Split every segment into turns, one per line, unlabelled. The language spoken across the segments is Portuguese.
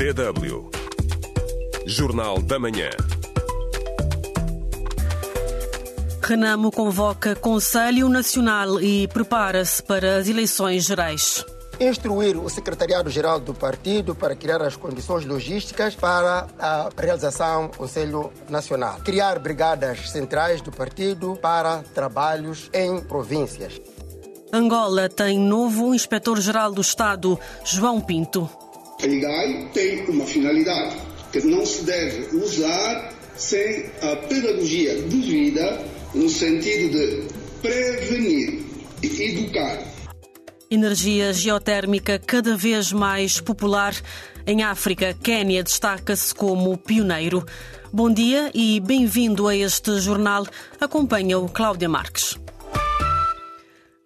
DW. Jornal da Manhã.
Renamo convoca Conselho Nacional e prepara-se para as eleições gerais.
Instruir o Secretariado-Geral do Partido para criar as condições logísticas para a realização do Conselho Nacional. Criar brigadas centrais do partido para trabalhos em províncias.
Angola tem novo inspetor-geral do Estado, João Pinto.
A IGAI tem uma finalidade que não se deve usar sem a pedagogia devida no sentido de prevenir e educar.
Energia geotérmica cada vez mais popular em África. Quênia destaca-se como pioneiro. Bom dia e bem-vindo a este jornal. Acompanha o Cláudia Marques.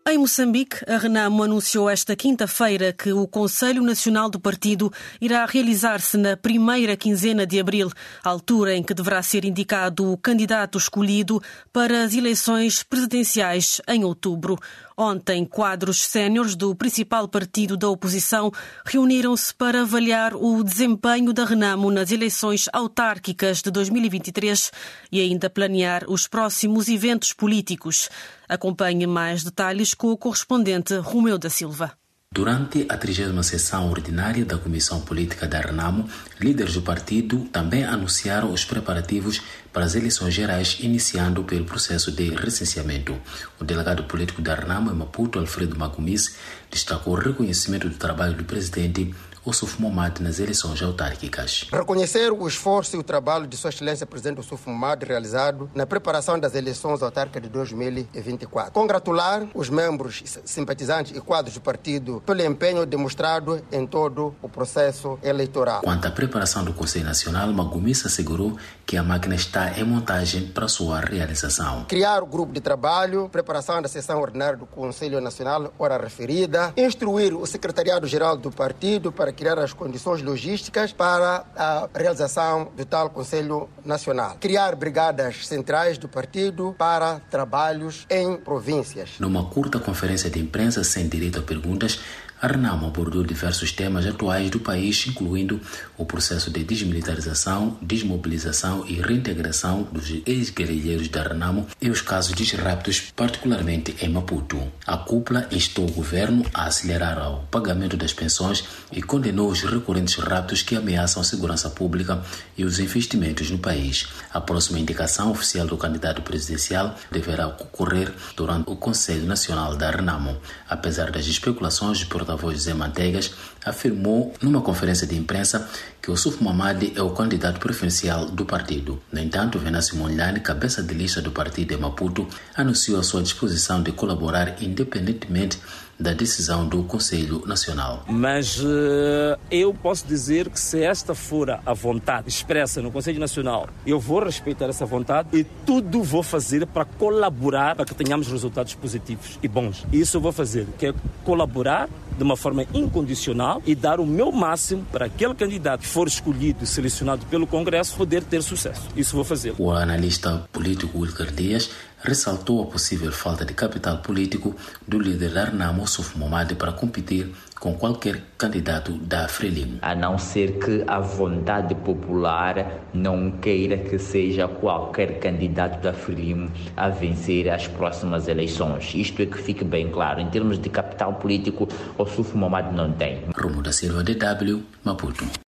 Em Moçambique, a Renamo anunciou esta quinta-feira que o Conselho Nacional do Partido irá realizar-se na primeira quinzena de abril, altura em que deverá ser indicado o candidato escolhido para as eleições presidenciais em outubro. Ontem, quadros séniores do principal partido da oposição reuniram-se para avaliar o desempenho da Renamo nas eleições autárquicas de 2023 e ainda planear os próximos eventos políticos. Acompanhe mais detalhes com o correspondente Romeu da Silva.
Durante a 30 sessão ordinária da Comissão Política da Renamo, líderes do partido também anunciaram os preparativos para as eleições gerais, iniciando pelo processo de recenseamento. O delegado político da Renamo em Maputo, Alfredo Magumis, destacou o reconhecimento do trabalho do presidente Ossuf Momad nas eleições autárquicas.
Reconhecer o esforço e o trabalho de Sua Excelência Presidente Ossuf Momad realizado na preparação das eleições autárquicas de 2024. Congratular os membros, simpatizantes e quadros do partido pelo empenho demonstrado em todo o processo eleitoral.
Quanto à preparação do Conselho Nacional, Magumis assegurou que a máquina está em montagem para sua realização.
Criar o grupo de trabalho, preparação da sessão ordinária do Conselho Nacional, hora referida, instruir o Secretariado-Geral do partido para criar as condições logísticas para a realização do tal Conselho Nacional. Criar brigadas centrais do partido para trabalhos em províncias.
Numa curta conferência de imprensa sem direito a perguntas, a Renamo abordou diversos temas atuais do país, incluindo o processo de desmilitarização, desmobilização e reintegração dos ex-guerrilheiros da Renamo e os casos de raptos, particularmente em Maputo. A cúpula instou o governo a acelerar o pagamento das pensões e condenou os recorrentes raptos que ameaçam a segurança pública e os investimentos no país. A próxima indicação oficial do candidato presidencial deverá ocorrer durante o Conselho Nacional da Renamo. Apesar das especulações de porta-voz José Manteigas, afirmou numa conferência de imprensa que o Suf Mamadi é o candidato preferencial do partido. No entanto, Venâncio Mondlane, cabeça de lista do partido em Maputo, anunciou a sua disposição de colaborar independentemente da decisão do Conselho Nacional.
Mas uh, eu posso dizer que se esta for a vontade expressa no Conselho Nacional, eu vou respeitar essa vontade e tudo vou fazer para colaborar para que tenhamos resultados positivos e bons. Isso eu vou fazer, que é colaborar de uma forma incondicional e dar o meu máximo para aquele candidato que for escolhido e selecionado pelo Congresso poder ter sucesso. Isso vou fazer.
O analista político Wilker Dias ressaltou a possível falta de capital político do líder Arnamo Souf Momade para competir com qualquer candidato da Frelimo.
A não ser que a vontade popular não queira que seja qualquer candidato da Frelimo a vencer as próximas eleições. Isto é que fique bem claro. Em termos de capital político, o Souf Momade não tem.
Rumo da Silva, DW, Maputo.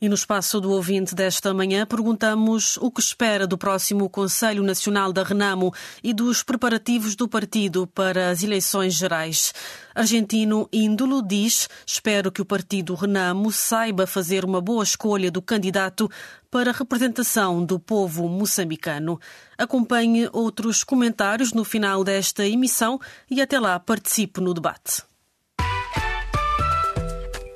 E no espaço do ouvinte desta manhã perguntamos o que espera do próximo Conselho Nacional da Renamo e dos preparativos do partido para as eleições gerais. Argentino Índulo diz: Espero que o partido Renamo saiba fazer uma boa escolha do candidato para a representação do povo moçambicano. Acompanhe outros comentários no final desta emissão e até lá participe no debate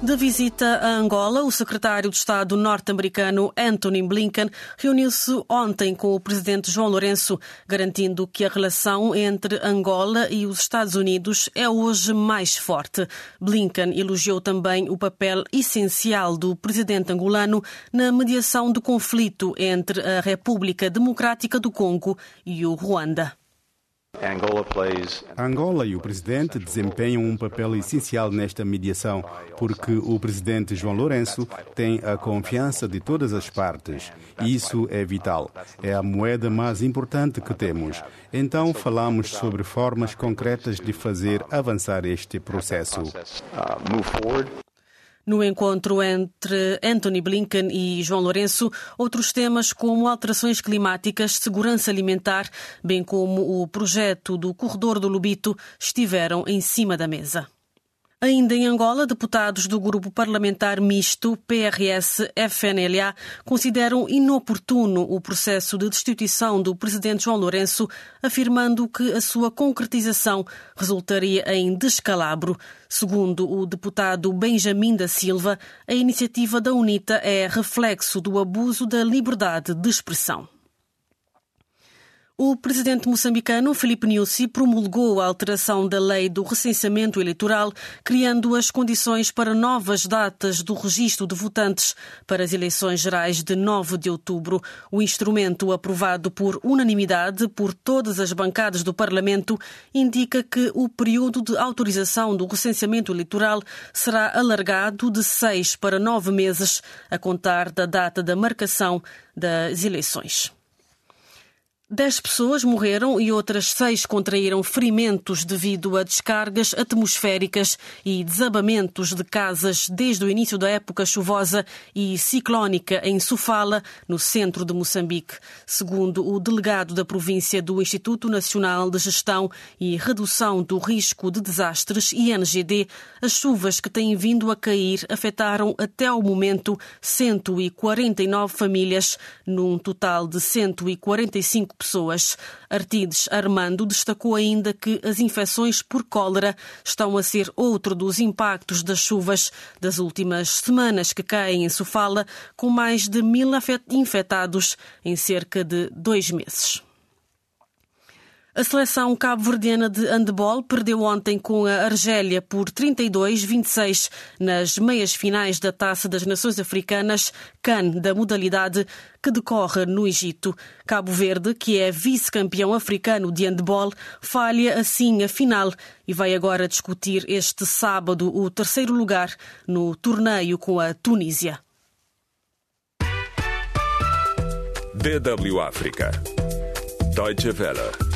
De visita a Angola, o secretário de Estado norte-americano Anthony Blinken reuniu-se ontem com o presidente João Lourenço, garantindo que a relação entre Angola e os Estados Unidos é hoje mais forte. Blinken elogiou também o papel essencial do presidente angolano na mediação do conflito entre a República Democrática do Congo e o Ruanda.
Angola e o presidente desempenham um papel essencial nesta mediação, porque o presidente João Lourenço tem a confiança de todas as partes. Isso é vital. É a moeda mais importante que temos. Então, falamos sobre formas concretas de fazer avançar este processo.
No encontro entre Anthony Blinken e João Lourenço, outros temas como alterações climáticas, segurança alimentar, bem como o projeto do Corredor do Lubito, estiveram em cima da mesa. Ainda em Angola, deputados do grupo parlamentar misto PRS-FNLA consideram inoportuno o processo de destituição do presidente João Lourenço, afirmando que a sua concretização resultaria em descalabro. Segundo o deputado Benjamin da Silva, a iniciativa da UNITA é reflexo do abuso da liberdade de expressão. O presidente moçambicano Filipe Nyusi promulgou a alteração da lei do recenseamento eleitoral, criando as condições para novas datas do registro de votantes para as eleições gerais de 9 de outubro. O instrumento, aprovado por unanimidade por todas as bancadas do Parlamento, indica que o período de autorização do recenseamento eleitoral será alargado de seis para nove meses, a contar da data da marcação das eleições. Dez pessoas morreram e outras seis contraíram ferimentos devido a descargas atmosféricas e desabamentos de casas desde o início da época chuvosa e ciclónica em Sofala, no centro de Moçambique. Segundo o delegado da província do Instituto Nacional de Gestão e Redução do Risco de Desastres, INGD, as chuvas que têm vindo a cair afetaram até ao momento 149 famílias, num total de 145 pessoas. Artides Armando destacou ainda que as infecções por cólera estão a ser outro dos impactos das chuvas das últimas semanas que caem em Sofala, com mais de mil infectados em cerca de dois meses. A seleção cabo-verdiana de handball perdeu ontem com a Argélia por 32-26 nas meias finais da Taça das Nações Africanas, CAN, da modalidade que decorre no Egito. Cabo Verde, que é vice-campeão africano de handball, falha assim a final e vai agora discutir este sábado o terceiro lugar no torneio com a Tunísia.
DW África. Deutsche Welle.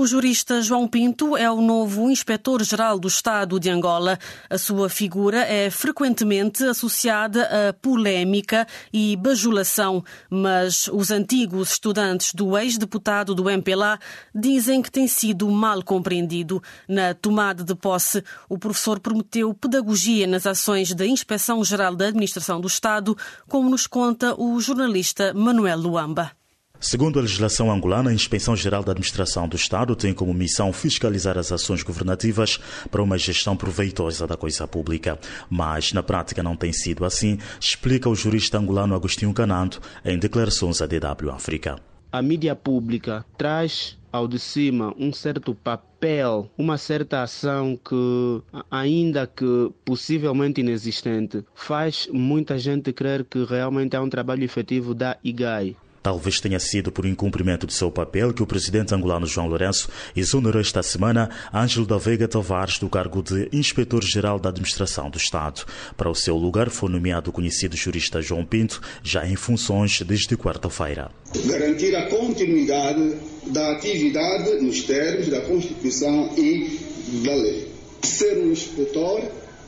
O jurista João Pinto é o novo inspetor-geral do Estado de Angola. A sua figura é frequentemente associada a polémica e bajulação, mas os antigos estudantes do ex-deputado do MPLA dizem que tem sido mal compreendido. Na tomada de posse, o professor prometeu pedagogia nas ações da Inspeção-Geral da Administração do Estado, como nos conta o jornalista Manuel Luamba.
Segundo a legislação angolana, a Inspeção Geral da Administração do Estado tem como missão fiscalizar as ações governativas para uma gestão proveitosa da coisa pública. Mas, na prática, não tem sido assim, explica o jurista angolano Agostinho Canando em declarações à DW África.
A mídia pública traz ao de cima um certo papel, uma certa ação que, ainda que possivelmente inexistente, faz muita gente crer que realmente é um trabalho efetivo da IGAI.
Talvez tenha sido por incumprimento de seu papel que o presidente angolano João Lourenço exonerou esta semana Ângelo da Veiga Tavares do cargo de Inspetor-Geral da Administração do Estado. Para o seu lugar foi nomeado o conhecido jurista João Pinto, já em funções desde quarta-feira.
Garantir a continuidade da atividade nos termos da Constituição e da lei. Ser um inspetor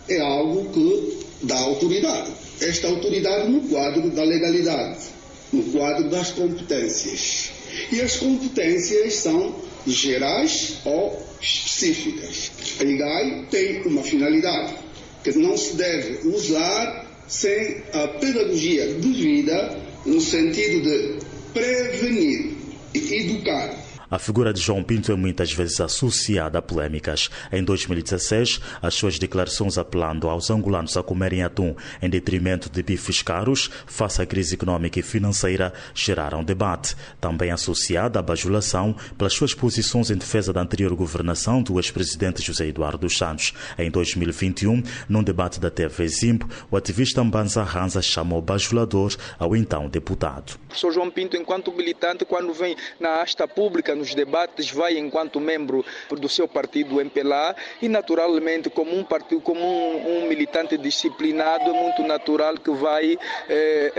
é algo que dá autoridade. Esta autoridade no quadro da legalidade no quadro das competências. E as competências são gerais ou específicas. A IGAI tem uma finalidade que não se deve usar sem a pedagogia devida no sentido de prevenir e educar
A figura de João Pinto é muitas vezes associada a polêmicas. Em 2016, as suas declarações apelando aos angolanos a comerem atum em detrimento de bifes caros, face à crise econômica e financeira, geraram debate. Também associada à bajulação pelas suas posições em defesa da anterior governação do ex-presidente José Eduardo Santos. Em 2021, num debate da TV Zimbo, o ativista Mbanza Ranza chamou bajulador ao então deputado.
Professor João Pinto, enquanto militante, quando vem na asta pública, nos debates, vai enquanto membro do seu partido MPLA e naturalmente como um partido, como um, um militante disciplinado, é muito natural que vai, eh,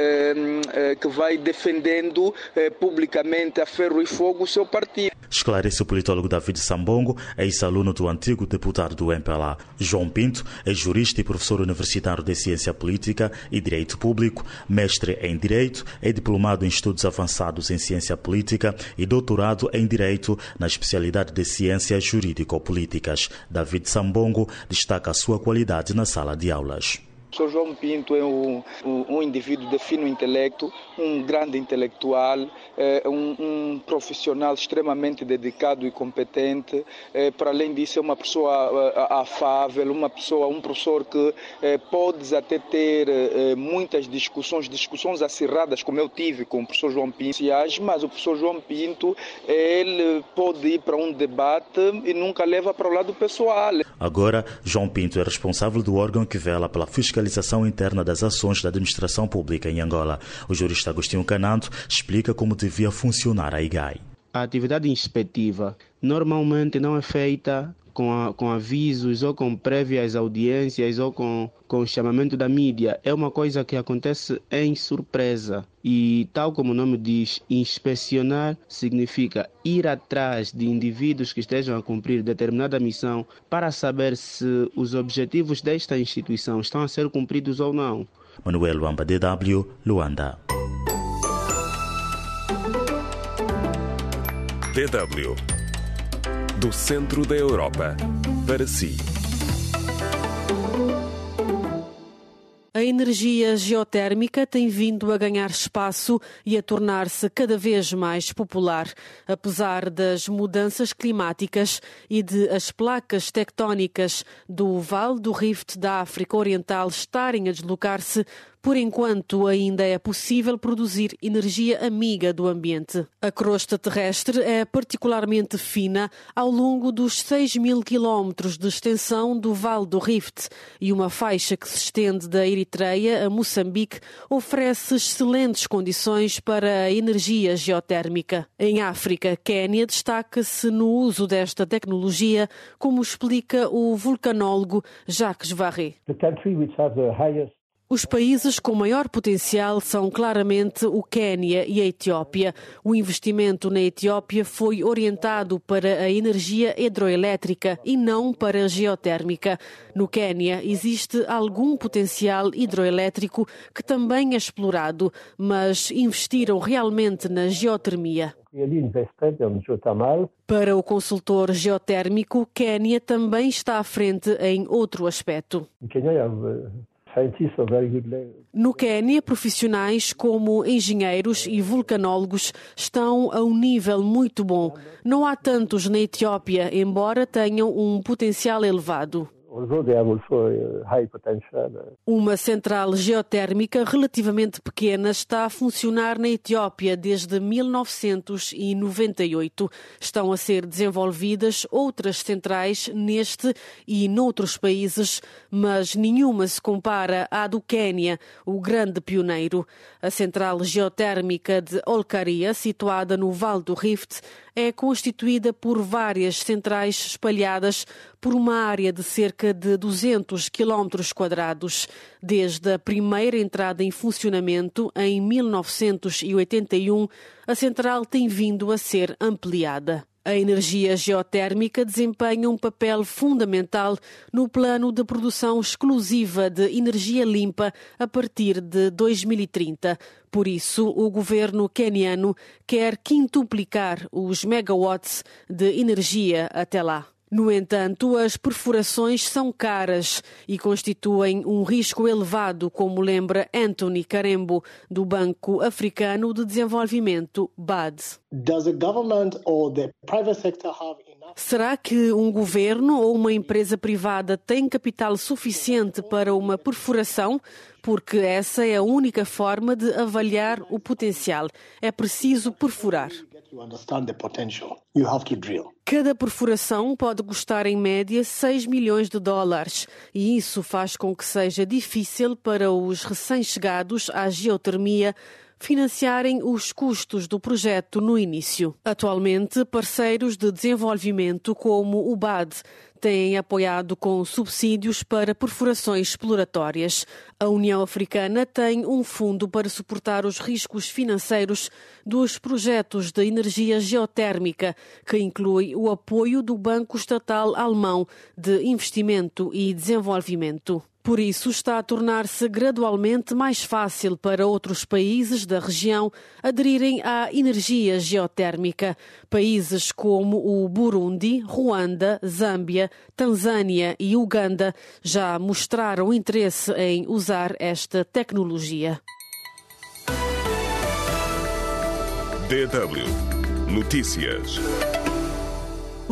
eh, que vai defendendo eh, publicamente a ferro e fogo o seu partido.
Esclarece o politólogo David Sambongo, ex-aluno do antigo deputado do MPLA. João Pinto é jurista e professor universitário de Ciência Política e Direito Público, mestre em Direito, é diplomado em Estudos Avançados em Ciência Política e doutorado em Direito na especialidade de Ciências Jurídico-Políticas. David Sambongo destaca a sua qualidade na sala de aulas.
Sr. João Pinto é um, um, indivíduo de fino intelecto, um grande intelectual, é, um, um, profissional extremamente dedicado e competente. É, para além disso, é uma pessoa é, afável, uma pessoa, um professor que é, pode até ter muitas discussões, discussões acirradas, como eu tive com o professor João Pinto, mas o professor João Pinto ele pode ir para um debate e nunca leva para o lado pessoal.
Agora, João Pinto é responsável do órgão que vela pela fiscalização fiscalização interna das ações da administração pública em Angola. O jurista Agostinho Canando explica como devia funcionar a IGAI.
A atividade inspectiva normalmente não é feita com, a, com, avisos ou com prévias audiências ou com, com chamamento da mídia. É uma coisa que acontece em surpresa. E, tal como o nome diz, inspecionar significa ir atrás de indivíduos que estejam a cumprir determinada missão para saber se os objetivos desta instituição estão a ser cumpridos ou não.
Manuel Wamba, DW, Luanda.
DW do centro da Europa para si.
A energia geotérmica tem vindo a ganhar espaço e a tornar-se cada vez mais popular, apesar das mudanças climáticas e de as placas tectónicas do Vale do Rift da África Oriental estarem a deslocar-se por enquanto, ainda é possível produzir energia amiga do ambiente. A crosta terrestre é particularmente fina ao longo dos 6 mil quilómetros de extensão do Vale do Rift e uma faixa que se estende da Eritreia a Moçambique oferece excelentes condições para a energia geotérmica. Em África, Quênia destaca-se no uso desta tecnologia, como explica o vulcanólogo Jacques Varret. Os países com maior potencial são claramente o Quênia e a Etiópia. O investimento na Etiópia foi orientado para a energia hidroelétrica e não para a geotérmica. No Quênia existe algum potencial hidroelétrico que também é explorado, mas investiram realmente na geotermia. Para o consultor geotérmico, Quênia também está à frente em outro aspecto. No Quênia, profissionais como engenheiros e vulcanólogos estão a um nível muito bom. Não há tantos na Etiópia, embora tenham um potencial elevado. Uma central geotérmica relativamente pequena está a funcionar na Etiópia desde 1998. Estão a ser desenvolvidas outras centrais neste e noutros países, mas nenhuma se compara à do Quênia, o grande pioneiro. A central geotérmica de Olkaria, situada no Vale do Rift, é constituída por várias centrais espalhadas por uma área de cerca de 200 quilómetros quadrados. Desde a primeira entrada em funcionamento em 1981, a central tem vindo a ser ampliada. A energia geotérmica desempenha um papel fundamental no plano de produção exclusiva de energia limpa a partir de 2030. Por isso, o governo queniano quer quintuplicar os megawatts de energia até lá. No entanto, as perfurações são caras e constituem um risco elevado, como lembra Anthony Carembo, do Banco Africano de Desenvolvimento, BAD. Será que um governo ou uma empresa privada tem capital suficiente para uma perfuração? Porque essa é a única forma de avaliar o potencial. É preciso perfurar. Cada perfuração pode custar em média 6 milhões de dólares. E isso faz com que seja difícil para os recém-chegados à geotermia financiarem os custos do projeto no início. Atualmente, parceiros de desenvolvimento como o BAD têm apoiado com subsídios para perfurações exploratórias. A União Africana tem um fundo para suportar os riscos financeiros dos projetos de energia geotérmica, que inclui o apoio do Banco Estatal Alemão de Investimento e Desenvolvimento. Por isso, está a tornar-se gradualmente mais fácil para outros países da região aderirem à energia geotérmica. Países como o Burundi, Ruanda, Zâmbia, Tanzânia e Uganda já mostraram interesse em usar esta tecnologia.
DW Notícias.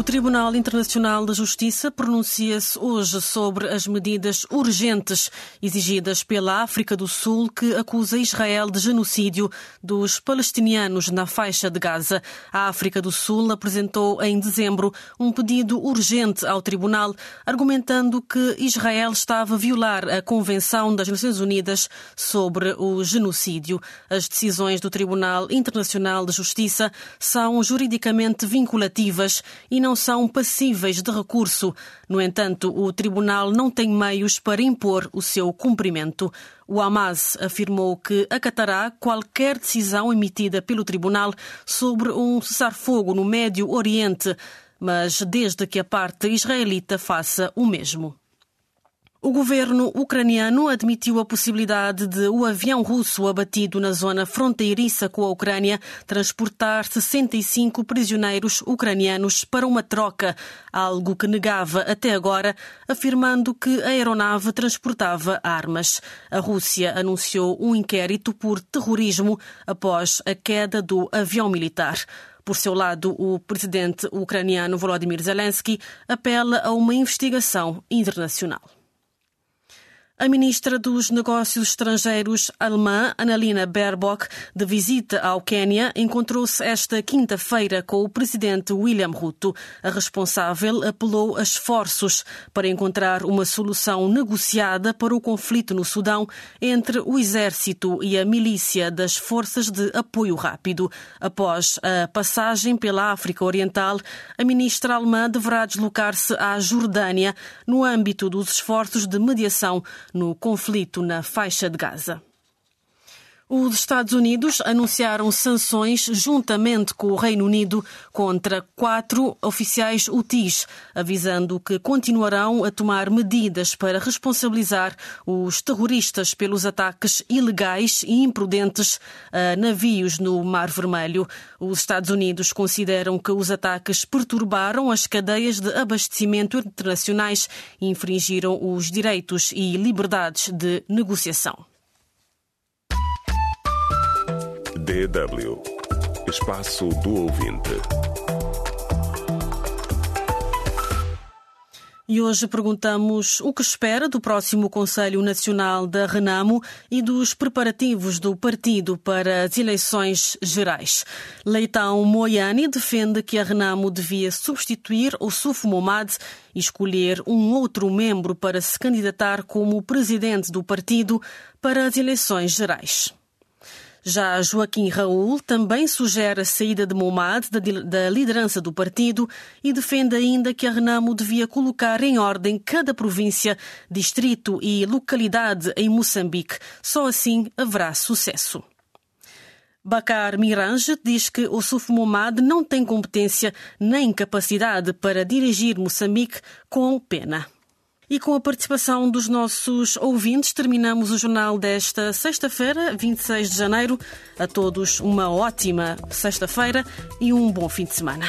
O Tribunal Internacional de Justiça pronuncia-se hoje sobre as medidas urgentes exigidas pela África do Sul que acusa Israel de genocídio dos palestinianos na faixa de Gaza. A África do Sul apresentou em dezembro um pedido urgente ao Tribunal, argumentando que Israel estava a violar a Convenção das Nações Unidas sobre o genocídio. As decisões do Tribunal Internacional de Justiça são juridicamente vinculativas e não são passíveis de recurso. No entanto, o tribunal não tem meios para impor o seu cumprimento. O Hamas afirmou que acatará qualquer decisão emitida pelo tribunal sobre um cessar-fogo no Médio Oriente, mas desde que a parte israelita faça o mesmo. O governo ucraniano admitiu a possibilidade de o avião russo abatido na zona fronteiriça com a Ucrânia transportar 65 prisioneiros ucranianos para uma troca, algo que negava até agora, afirmando que a aeronave transportava armas. A Rússia anunciou um inquérito por terrorismo após a queda do avião militar. Por seu lado, o presidente ucraniano Volodymyr Zelensky apela a uma investigação internacional. A ministra dos Negócios Estrangeiros alemã, Annalena Baerbock, de visita ao Quênia, encontrou-se esta quinta-feira com o presidente William Ruto. A responsável apelou a esforços para encontrar uma solução negociada para o conflito no Sudão entre o exército e a milícia das Forças de Apoio Rápido. Após a passagem pela África Oriental, a ministra alemã deverá deslocar-se à Jordânia no âmbito dos esforços de mediação no conflito na faixa de Gaza. Os Estados Unidos anunciaram sanções juntamente com o Reino Unido contra quatro oficiais UTIs, avisando que continuarão a tomar medidas para responsabilizar os terroristas pelos ataques ilegais e imprudentes a navios no Mar Vermelho. Os Estados Unidos consideram que os ataques perturbaram as cadeias de abastecimento internacionais e infringiram os direitos e liberdades de negociação.
DW Espaço do Ouvinte.
E hoje perguntamos o que espera do próximo Conselho Nacional da Renamo e dos preparativos do partido para as eleições gerais. Leitão Moiani defende que a Renamo devia substituir o Suf Momad e escolher um outro membro para se candidatar como presidente do partido para as eleições gerais. Já Joaquim Raul também sugere a saída de Momad da liderança do partido e defende ainda que a Renamo devia colocar em ordem cada província, distrito e localidade em Moçambique. Só assim haverá sucesso. Bakar Mirange diz que o Suf Momad não tem competência nem capacidade para dirigir Moçambique com pena. E com a participação dos nossos ouvintes, terminamos o jornal desta sexta-feira, 26 de janeiro. A todos uma ótima sexta-feira e um bom fim de semana.